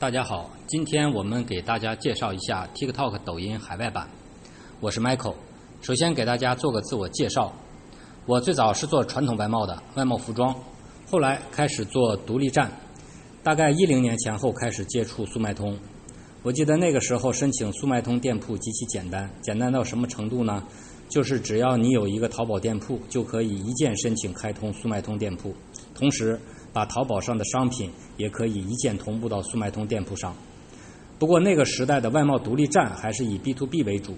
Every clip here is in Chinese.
大家好，今天我们给大家介绍一下 TikTok 抖音海外版。我是 Michael，首先给大家做个自我介绍。我最早是做传统外贸的，外贸服装，后来开始做独立站，大概一零年前后开始接触速卖通。我记得那个时候申请速卖通店铺极其简单，简单到什么程度呢？就是只要你有一个淘宝店铺，就可以一键申请开通速卖通店铺，同时把淘宝上的商品也可以一键同步到速卖通店铺上。不过那个时代的外贸独立站还是以 B to B 为主，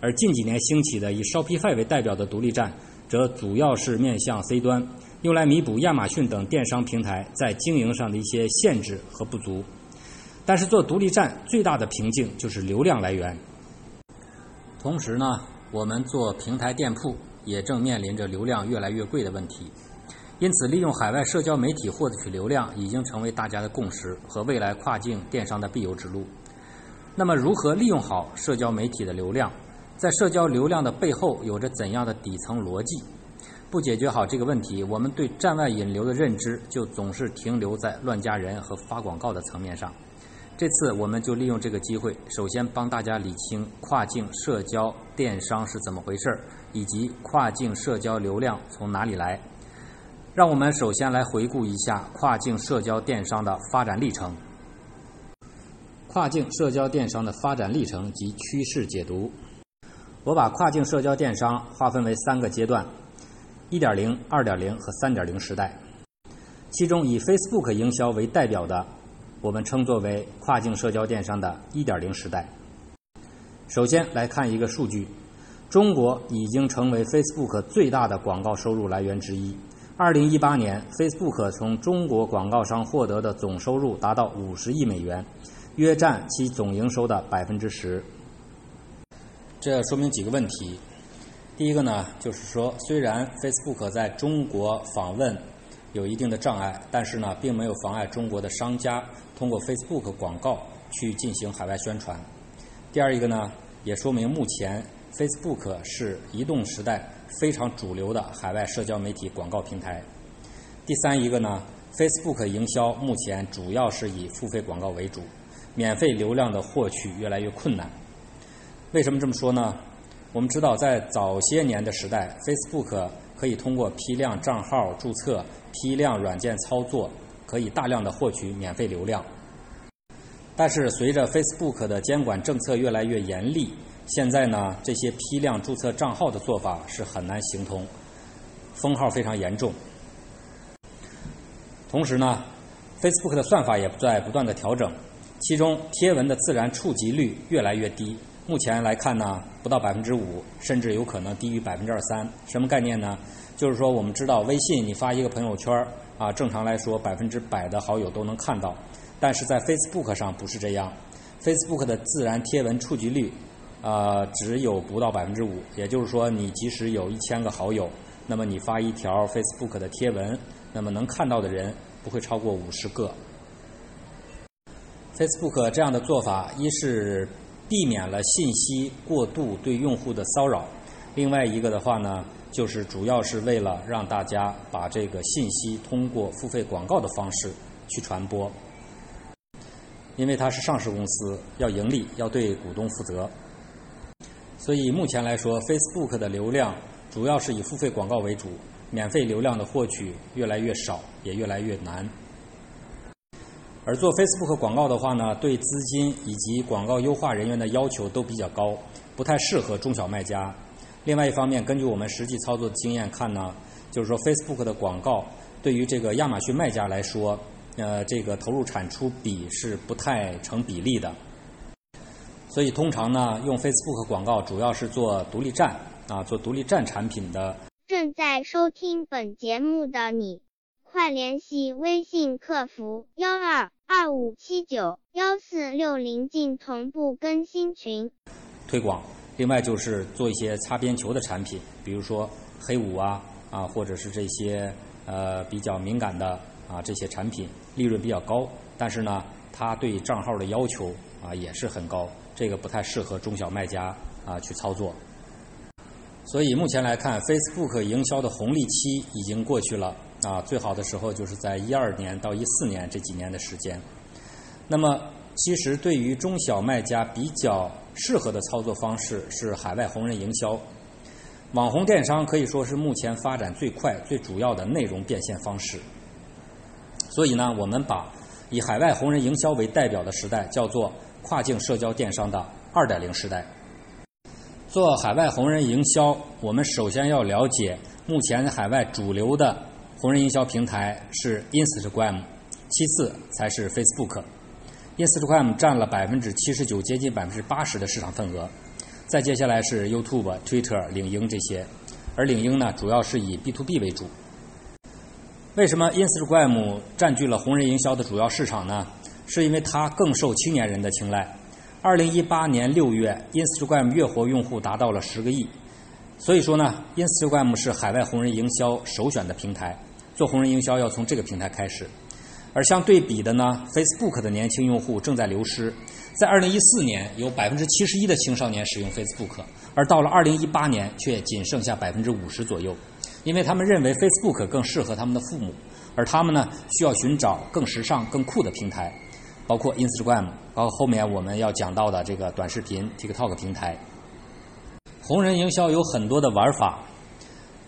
而近几年兴起的以 Shopify 为代表的独立站，则主要是面向 C 端，用来弥补亚马逊等电商平台在经营上的一些限制和不足。但是做独立站最大的瓶颈就是流量来源，同时呢。我们做平台店铺也正面临着流量越来越贵的问题，因此利用海外社交媒体获取流量已经成为大家的共识和未来跨境电商的必由之路。那么，如何利用好社交媒体的流量？在社交流量的背后有着怎样的底层逻辑？不解决好这个问题，我们对站外引流的认知就总是停留在乱加人和发广告的层面上。这次我们就利用这个机会，首先帮大家理清跨境社交电商是怎么回事儿，以及跨境社交流量从哪里来。让我们首先来回顾一下跨境社交电商的发展历程。跨境社交电商的发展历程及趋势解读。我把跨境社交电商划分为三个阶段：1.0、2.0和3.0时代。其中以 Facebook 营销为代表的。我们称作为跨境社交电商的1.0时代。首先来看一个数据：中国已经成为 Facebook 最大的广告收入来源之一。2018年，Facebook 从中国广告商获得的总收入达到50亿美元，约占其总营收的百分之十。这说明几个问题。第一个呢，就是说，虽然 Facebook 在中国访问有一定的障碍，但是呢，并没有妨碍中国的商家。通过 Facebook 广告去进行海外宣传。第二一个呢，也说明目前 Facebook 是移动时代非常主流的海外社交媒体广告平台。第三一个呢，Facebook 营销目前主要是以付费广告为主，免费流量的获取越来越困难。为什么这么说呢？我们知道，在早些年的时代，Facebook 可以通过批量账号注册、批量软件操作。可以大量的获取免费流量，但是随着 Facebook 的监管政策越来越严厉，现在呢，这些批量注册账号的做法是很难行通，封号非常严重。同时呢，Facebook 的算法也在不断的调整，其中贴文的自然触及率越来越低，目前来看呢，不到百分之五，甚至有可能低于百分之二三。什么概念呢？就是说，我们知道微信你发一个朋友圈啊，正常来说百分之百的好友都能看到，但是在 Facebook 上不是这样，Facebook 的自然贴文触及率，呃，只有不到百分之五。也就是说，你即使有一千个好友，那么你发一条 Facebook 的贴文，那么能看到的人不会超过五十个。Facebook 这样的做法，一是避免了信息过度对用户的骚扰，另外一个的话呢。就是主要是为了让大家把这个信息通过付费广告的方式去传播，因为它是上市公司，要盈利，要对股东负责。所以目前来说，Facebook 的流量主要是以付费广告为主，免费流量的获取越来越少，也越来越难。而做 Facebook 广告的话呢，对资金以及广告优化人员的要求都比较高，不太适合中小卖家。另外一方面，根据我们实际操作的经验看呢，就是说 Facebook 的广告对于这个亚马逊卖家来说，呃，这个投入产出比是不太成比例的。所以通常呢，用 Facebook 广告主要是做独立站啊，做独立站产品的。正在收听本节目的你，快联系微信客服幺二二五七九幺四六零进同步更新群。推广。另外就是做一些擦边球的产品，比如说黑五啊啊，或者是这些呃比较敏感的啊这些产品，利润比较高，但是呢，它对账号的要求啊也是很高，这个不太适合中小卖家啊去操作。所以目前来看，Facebook 营销的红利期已经过去了啊，最好的时候就是在一二年到一四年这几年的时间。那么其实对于中小卖家比较适合的操作方式是海外红人营销。网红电商可以说是目前发展最快、最主要的内容变现方式。所以呢，我们把以海外红人营销为代表的时代叫做跨境社交电商的二点零时代。做海外红人营销，我们首先要了解目前海外主流的红人营销平台是 Instagram，其次才是 Facebook。Instagram 占了百分之七十九，接近百分之八十的市场份额。再接下来是 YouTube、Twitter、领英这些，而领英呢，主要是以 B to B 为主。为什么 Instagram 占据了红人营销的主要市场呢？是因为它更受青年人的青睐。二零一八年六月，Instagram 月活用户达到了十个亿，所以说呢，Instagram 是海外红人营销首选的平台。做红人营销要从这个平台开始。而相对比的呢，Facebook 的年轻用户正在流失。在二零一四年，有百分之七十一的青少年使用 Facebook，而到了二零一八年，却仅剩下百分之五十左右，因为他们认为 Facebook 更适合他们的父母，而他们呢，需要寻找更时尚、更酷的平台，包括 Instagram，包括后面我们要讲到的这个短视频 TikTok 平台。红人营销有很多的玩法，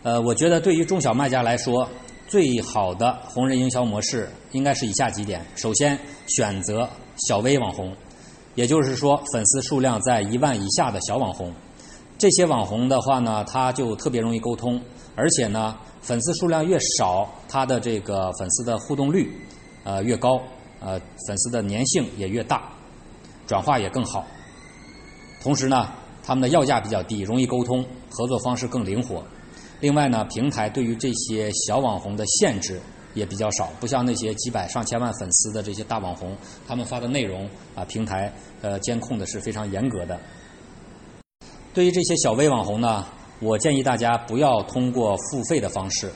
呃，我觉得对于中小卖家来说，最好的红人营销模式应该是以下几点：首先，选择小微网红。也就是说，粉丝数量在一万以下的小网红，这些网红的话呢，他就特别容易沟通，而且呢，粉丝数量越少，他的这个粉丝的互动率呃越高，呃粉丝的粘性也越大，转化也更好。同时呢，他们的要价比较低，容易沟通，合作方式更灵活。另外呢，平台对于这些小网红的限制。也比较少，不像那些几百上千万粉丝的这些大网红，他们发的内容啊，平台呃监控的是非常严格的。对于这些小微网红呢，我建议大家不要通过付费的方式，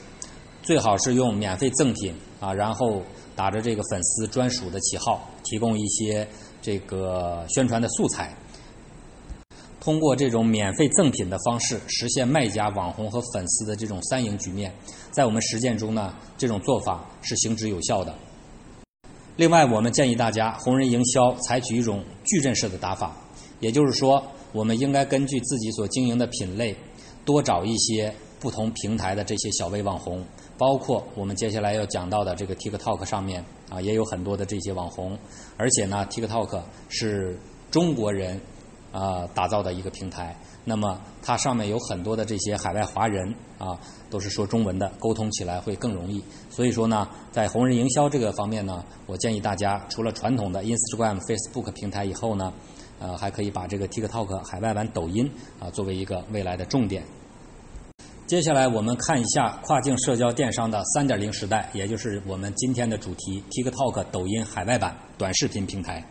最好是用免费赠品啊，然后打着这个粉丝专属的旗号，提供一些这个宣传的素材。通过这种免费赠品的方式，实现卖家、网红和粉丝的这种三赢局面，在我们实践中呢，这种做法是行之有效的。另外，我们建议大家，红人营销采取一种矩阵式的打法，也就是说，我们应该根据自己所经营的品类，多找一些不同平台的这些小微网红，包括我们接下来要讲到的这个 TikTok 上面啊，也有很多的这些网红，而且呢，TikTok 是中国人。啊，打造的一个平台，那么它上面有很多的这些海外华人啊，都是说中文的，沟通起来会更容易。所以说呢，在红人营销这个方面呢，我建议大家除了传统的 Instagram、Facebook 平台以后呢，呃，还可以把这个 TikTok 海外版抖音啊作为一个未来的重点。接下来我们看一下跨境社交电商的三点零时代，也就是我们今天的主题 TikTok 抖音海外版短视频平台。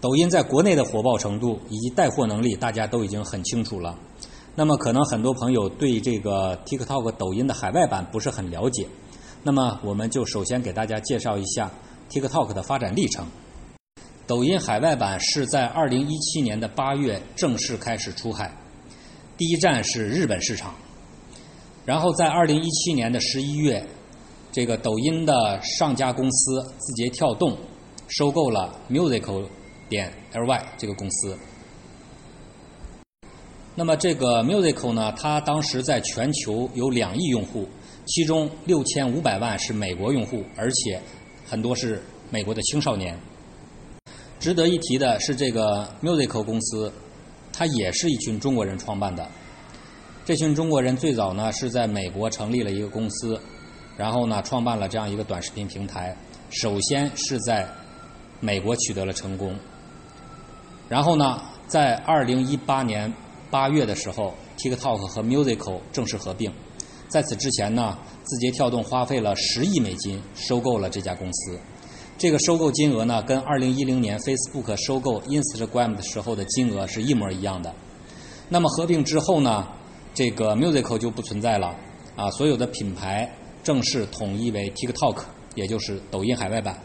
抖音在国内的火爆程度以及带货能力，大家都已经很清楚了。那么，可能很多朋友对这个 TikTok 抖音的海外版不是很了解。那么，我们就首先给大家介绍一下 TikTok 的发展历程。抖音海外版是在2017年的8月正式开始出海，第一站是日本市场。然后在2017年的11月，这个抖音的上家公司字节跳动收购了 Musical。点 ly 这个公司，那么这个 Musical 呢，它当时在全球有两亿用户，其中六千五百万是美国用户，而且很多是美国的青少年。值得一提的是，这个 Musical 公司，它也是一群中国人创办的。这群中国人最早呢是在美国成立了一个公司，然后呢创办了这样一个短视频平台，首先是在美国取得了成功。然后呢，在二零一八年八月的时候，TikTok 和 Musical 正式合并。在此之前呢，字节跳动花费了十亿美金收购了这家公司。这个收购金额呢，跟二零一零年 Facebook 收购 Instagram 的时候的金额是一模一样的。那么合并之后呢，这个 Musical 就不存在了啊，所有的品牌正式统一为 TikTok，也就是抖音海外版。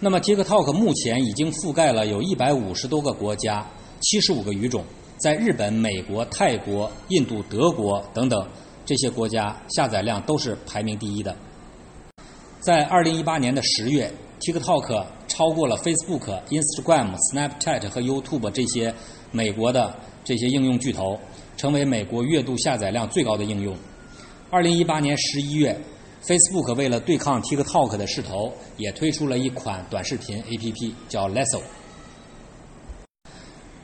那么，TikTok 目前已经覆盖了有一百五十多个国家，七十五个语种，在日本、美国、泰国、印度、德国等等这些国家下载量都是排名第一的。在二零一八年的十月，TikTok 超过了 Facebook、Instagram、Snapchat 和 YouTube 这些美国的这些应用巨头，成为美国月度下载量最高的应用。二零一八年十一月，Facebook 为了对抗 TikTok 的势头，也推出了一款短视频 APP，叫 Lasso。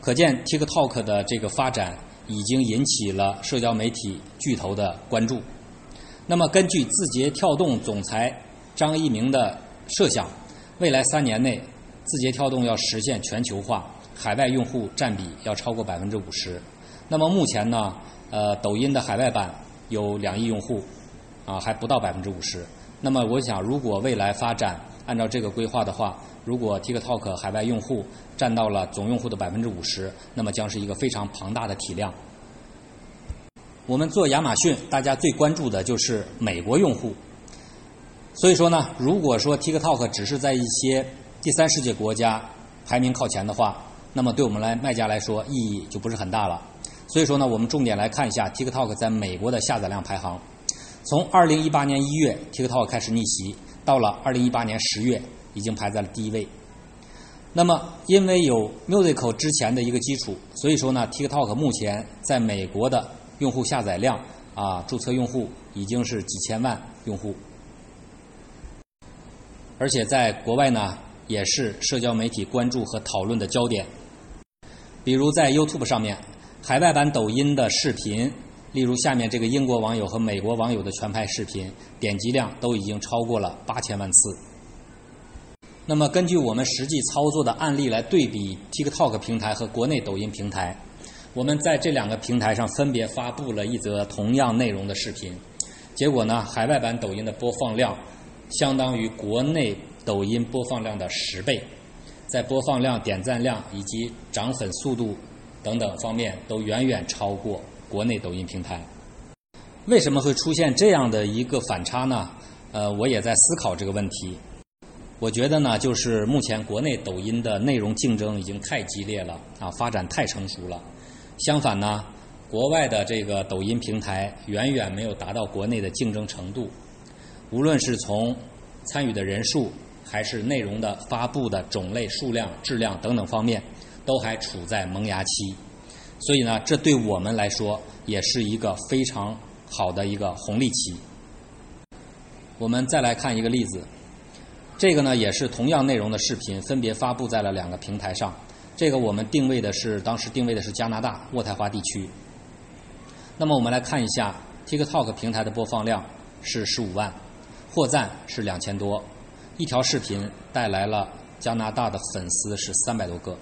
可见 TikTok 的这个发展已经引起了社交媒体巨头的关注。那么，根据字节跳动总裁张一鸣的设想，未来三年内，字节跳动要实现全球化，海外用户占比要超过百分之五十。那么目前呢，呃，抖音的海外版有两亿用户，啊，还不到百分之五十。那么我想，如果未来发展按照这个规划的话，如果 TikTok 海外用户占到了总用户的百分之五十，那么将是一个非常庞大的体量。我们做亚马逊，大家最关注的就是美国用户。所以说呢，如果说 TikTok 只是在一些第三世界国家排名靠前的话，那么对我们来卖家来说意义就不是很大了。所以说呢，我们重点来看一下 TikTok 在美国的下载量排行。从2018年1月 TikTok 开始逆袭，到了2018年10月，已经排在了第一位。那么，因为有 Musical 之前的一个基础，所以说呢，TikTok 目前在美国的用户下载量啊，注册用户已经是几千万用户，而且在国外呢，也是社交媒体关注和讨论的焦点。比如在 YouTube 上面，海外版抖音的视频，例如下面这个英国网友和美国网友的全拍视频，点击量都已经超过了八千万次。那么，根据我们实际操作的案例来对比 TikTok 平台和国内抖音平台。我们在这两个平台上分别发布了一则同样内容的视频，结果呢，海外版抖音的播放量相当于国内抖音播放量的十倍，在播放量、点赞量以及涨粉速度等等方面都远远超过国内抖音平台。为什么会出现这样的一个反差呢？呃，我也在思考这个问题。我觉得呢，就是目前国内抖音的内容竞争已经太激烈了啊，发展太成熟了。相反呢，国外的这个抖音平台远远没有达到国内的竞争程度，无论是从参与的人数，还是内容的发布的种类、数量、质量等等方面，都还处在萌芽期。所以呢，这对我们来说也是一个非常好的一个红利期。我们再来看一个例子，这个呢也是同样内容的视频，分别发布在了两个平台上。这个我们定位的是当时定位的是加拿大渥太华地区。那么我们来看一下 TikTok 平台的播放量是十五万，获赞是两千多，一条视频带来了加拿大的粉丝是三百多个，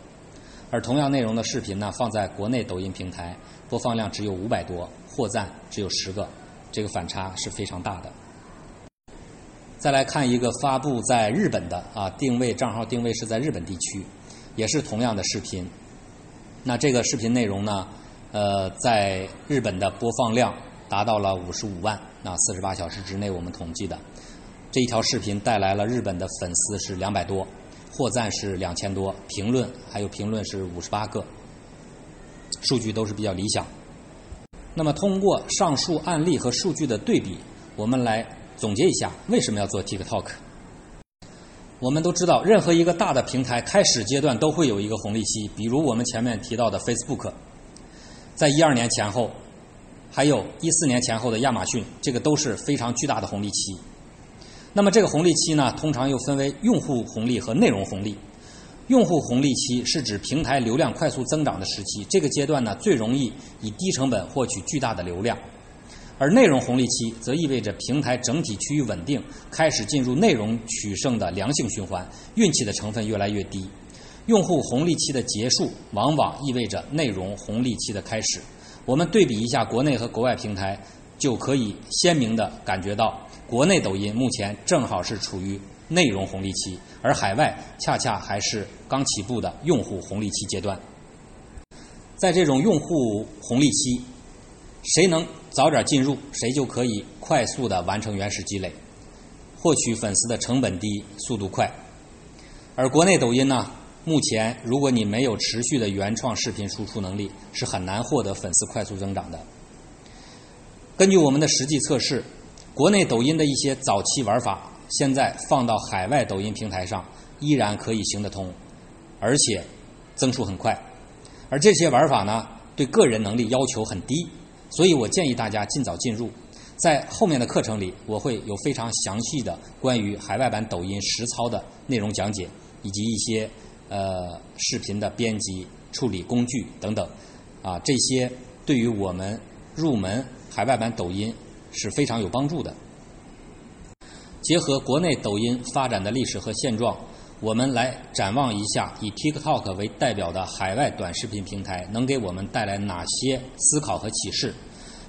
而同样内容的视频呢放在国内抖音平台播放量只有五百多，获赞只有十个，这个反差是非常大的。再来看一个发布在日本的啊定位账号定位是在日本地区。也是同样的视频，那这个视频内容呢，呃，在日本的播放量达到了五十五万，那四十八小时之内我们统计的这一条视频带来了日本的粉丝是两百多，获赞是两千多，评论还有评论是五十八个，数据都是比较理想。那么通过上述案例和数据的对比，我们来总结一下为什么要做 TikTok。我们都知道，任何一个大的平台开始阶段都会有一个红利期，比如我们前面提到的 Facebook，在一二年前后，还有一四年前后的亚马逊，这个都是非常巨大的红利期。那么这个红利期呢，通常又分为用户红利和内容红利。用户红利期是指平台流量快速增长的时期，这个阶段呢，最容易以低成本获取巨大的流量。而内容红利期则意味着平台整体趋于稳定，开始进入内容取胜的良性循环，运气的成分越来越低。用户红利期的结束，往往意味着内容红利期的开始。我们对比一下国内和国外平台，就可以鲜明地感觉到，国内抖音目前正好是处于内容红利期，而海外恰恰还是刚起步的用户红利期阶段。在这种用户红利期，谁能？早点进入，谁就可以快速的完成原始积累，获取粉丝的成本低、速度快。而国内抖音呢，目前如果你没有持续的原创视频输出能力，是很难获得粉丝快速增长的。根据我们的实际测试，国内抖音的一些早期玩法，现在放到海外抖音平台上，依然可以行得通，而且增速很快。而这些玩法呢，对个人能力要求很低，所以我建议大家尽早进入。在后面的课程里，我会有非常详细的关于海外版抖音实操的内容讲解，以及一些呃视频的编辑、处理工具等等。啊，这些对于我们入门海外版抖音是非常有帮助的。结合国内抖音发展的历史和现状，我们来展望一下以 TikTok 为代表的海外短视频平台能给我们带来哪些思考和启示。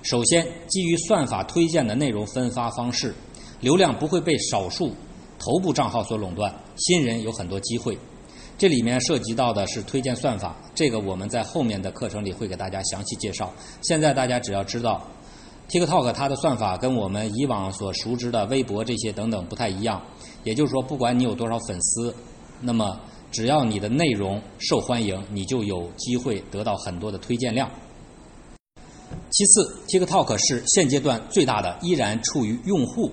首先，基于算法推荐的内容分发方式，流量不会被少数头部账号所垄断，新人有很多机会。这里面涉及到的是推荐算法，这个我们在后面的课程里会给大家详细介绍。现在大家只要知道，TikTok 它的算法跟我们以往所熟知的微博这些等等不太一样。也就是说，不管你有多少粉丝，那么只要你的内容受欢迎，你就有机会得到很多的推荐量。其次，TikTok 是现阶段最大的依然处于用户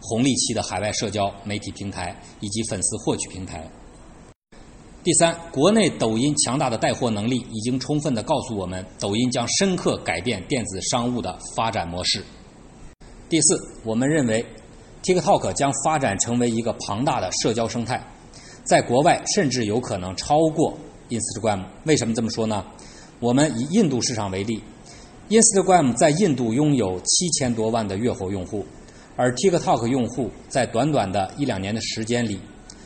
红利期的海外社交媒体平台以及粉丝获取平台。第三，国内抖音强大的带货能力已经充分的告诉我们，抖音将深刻改变电子商务的发展模式。第四，我们认为 TikTok 将发展成为一个庞大的社交生态，在国外甚至有可能超过 Instagram。为什么这么说呢？我们以印度市场为例。Instagram 在印度拥有七千多万的月活用户，而 TikTok 用户在短短的一两年的时间里，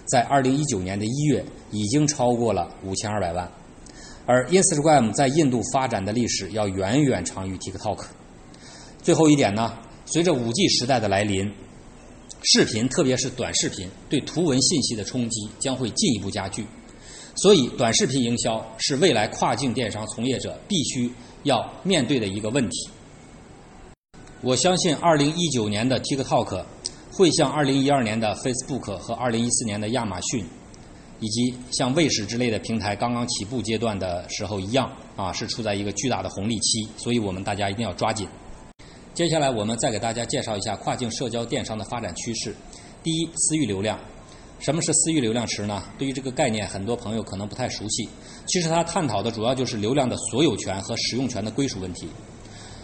在二零一九年的一月已经超过了五千二百万，而 Instagram 在印度发展的历史要远远长于 TikTok。最后一点呢，随着五 G 时代的来临，视频特别是短视频对图文信息的冲击将会进一步加剧，所以短视频营销是未来跨境电商从业者必须。要面对的一个问题，我相信二零一九年的 TikTok 会像二零一二年的 Facebook 和二零一四年的亚马逊，以及像卫视之类的平台刚刚起步阶段的时候一样啊，是处在一个巨大的红利期，所以我们大家一定要抓紧。接下来我们再给大家介绍一下跨境社交电商的发展趋势。第一，私域流量。什么是私域流量池呢？对于这个概念，很多朋友可能不太熟悉。其实它探讨的主要就是流量的所有权和使用权的归属问题。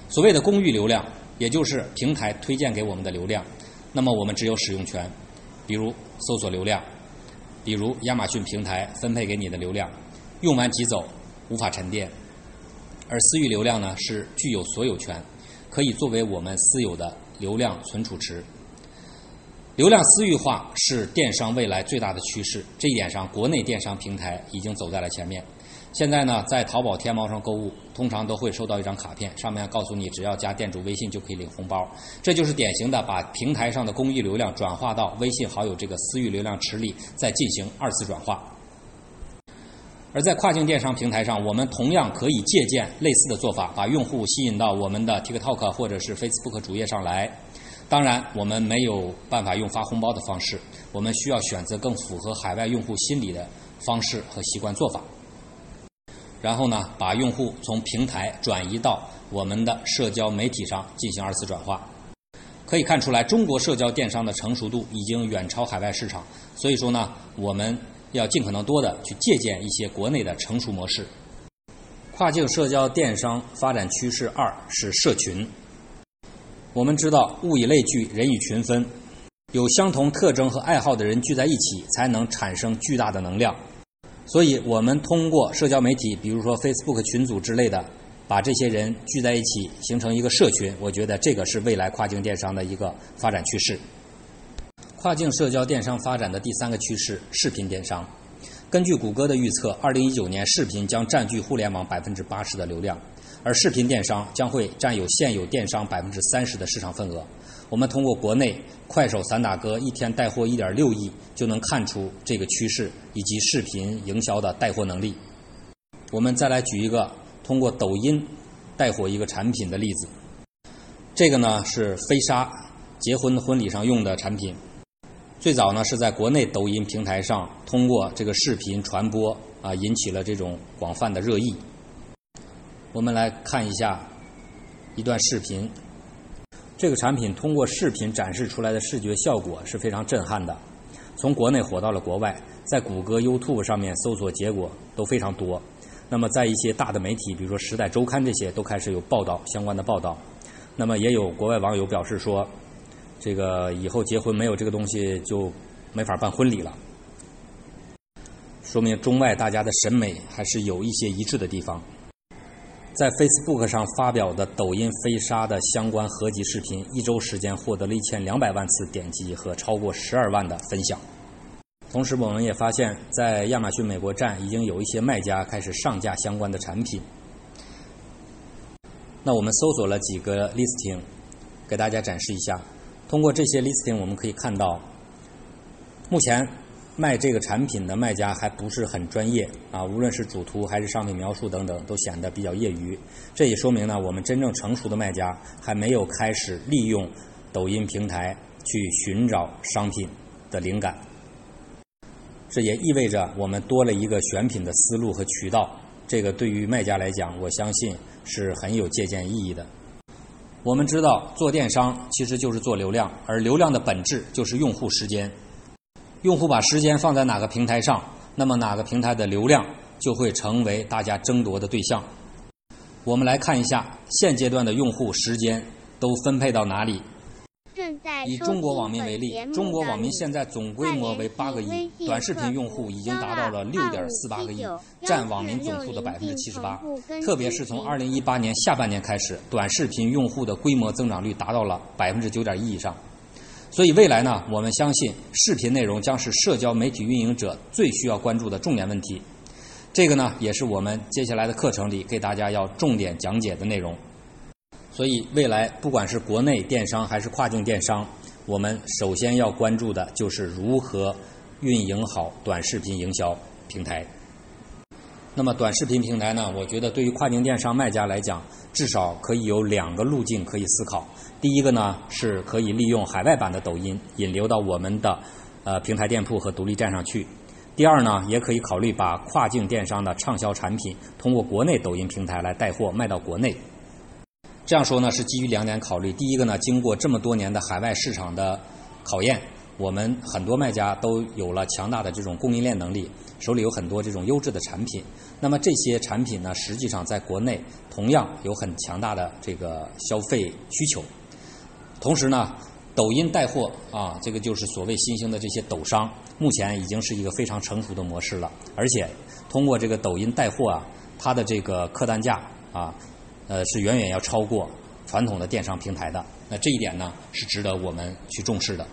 所谓的公域流量，也就是平台推荐给我们的流量，那么我们只有使用权。比如搜索流量，比如亚马逊平台分配给你的流量，用完即走，无法沉淀。而私域流量呢，是具有所有权，可以作为我们私有的流量存储池。流量私域化是电商未来最大的趋势，这一点上，国内电商平台已经走在了前面。现在呢，在淘宝、天猫上购物，通常都会收到一张卡片，上面告诉你只要加店主微信就可以领红包。这就是典型的把平台上的公益流量转化到微信好友这个私域流量池里，再进行二次转化。而在跨境电商平台上，我们同样可以借鉴类似的做法，把用户吸引到我们的 TikTok 或者是 Facebook 主页上来。当然，我们没有办法用发红包的方式，我们需要选择更符合海外用户心理的方式和习惯做法。然后呢，把用户从平台转移到我们的社交媒体上进行二次转化。可以看出来，中国社交电商的成熟度已经远超海外市场。所以说呢，我们要尽可能多的去借鉴一些国内的成熟模式。跨境社交电商发展趋势二是社群。我们知道，物以类聚，人以群分，有相同特征和爱好的人聚在一起，才能产生巨大的能量。所以，我们通过社交媒体，比如说 Facebook 群组之类的，把这些人聚在一起，形成一个社群。我觉得这个是未来跨境电商的一个发展趋势。跨境社交电商发展的第三个趋势，视频电商。根据谷歌的预测，二零一九年视频将占据互联网百分之八十的流量。而视频电商将会占有现有电商百分之三十的市场份额。我们通过国内快手散打哥一天带货一点六亿，就能看出这个趋势以及视频营销的带货能力。我们再来举一个通过抖音带火一个产品的例子。这个呢是飞鲨结婚婚礼上用的产品，最早呢是在国内抖音平台上通过这个视频传播啊，引起了这种广泛的热议。我们来看一下一段视频。这个产品通过视频展示出来的视觉效果是非常震撼的。从国内火到了国外，在谷歌、YouTube 上面搜索结果都非常多。那么在一些大的媒体，比如说《时代周刊》这些，都开始有报道相关的报道。那么也有国外网友表示说，这个以后结婚没有这个东西就没法办婚礼了，说明中外大家的审美还是有一些一致的地方。在 Facebook 上发表的抖音飞沙的相关合集视频，一周时间获得了一千两百万次点击和超过十二万的分享。同时，我们也发现，在亚马逊美国站已经有一些卖家开始上架相关的产品。那我们搜索了几个 listing，给大家展示一下。通过这些 listing，我们可以看到，目前。卖这个产品的卖家还不是很专业啊，无论是主图还是商品描述等等，都显得比较业余。这也说明呢，我们真正成熟的卖家还没有开始利用抖音平台去寻找商品的灵感。这也意味着我们多了一个选品的思路和渠道。这个对于卖家来讲，我相信是很有借鉴意义的。我们知道，做电商其实就是做流量，而流量的本质就是用户时间。用户把时间放在哪个平台上，那么哪个平台的流量就会成为大家争夺的对象。我们来看一下现阶段的用户时间都分配到哪里。以中国网民为例，中国网民现在总规模为八个亿，短视频用户已经达到了六点四八个亿，占网民总数的百分之七十八。特别是从二零一八年下半年开始，短视频用户的规模增长率达到了百分之九点一以上。所以未来呢，我们相信视频内容将是社交媒体运营者最需要关注的重点问题。这个呢，也是我们接下来的课程里给大家要重点讲解的内容。所以未来不管是国内电商还是跨境电商，我们首先要关注的就是如何运营好短视频营销平台。那么短视频平台呢，我觉得对于跨境电商卖家来讲，至少可以有两个路径可以思考。第一个呢，是可以利用海外版的抖音引流到我们的呃平台店铺和独立站上去。第二呢，也可以考虑把跨境电商的畅销产品通过国内抖音平台来带货卖到国内。这样说呢，是基于两点考虑。第一个呢，经过这么多年的海外市场的考验，我们很多卖家都有了强大的这种供应链能力，手里有很多这种优质的产品。那么这些产品呢，实际上在国内同样有很强大的这个消费需求。同时呢，抖音带货啊，这个就是所谓新兴的这些抖商，目前已经是一个非常成熟的模式了。而且通过这个抖音带货啊，它的这个客单价啊，呃，是远远要超过传统的电商平台的。那这一点呢，是值得我们去重视的。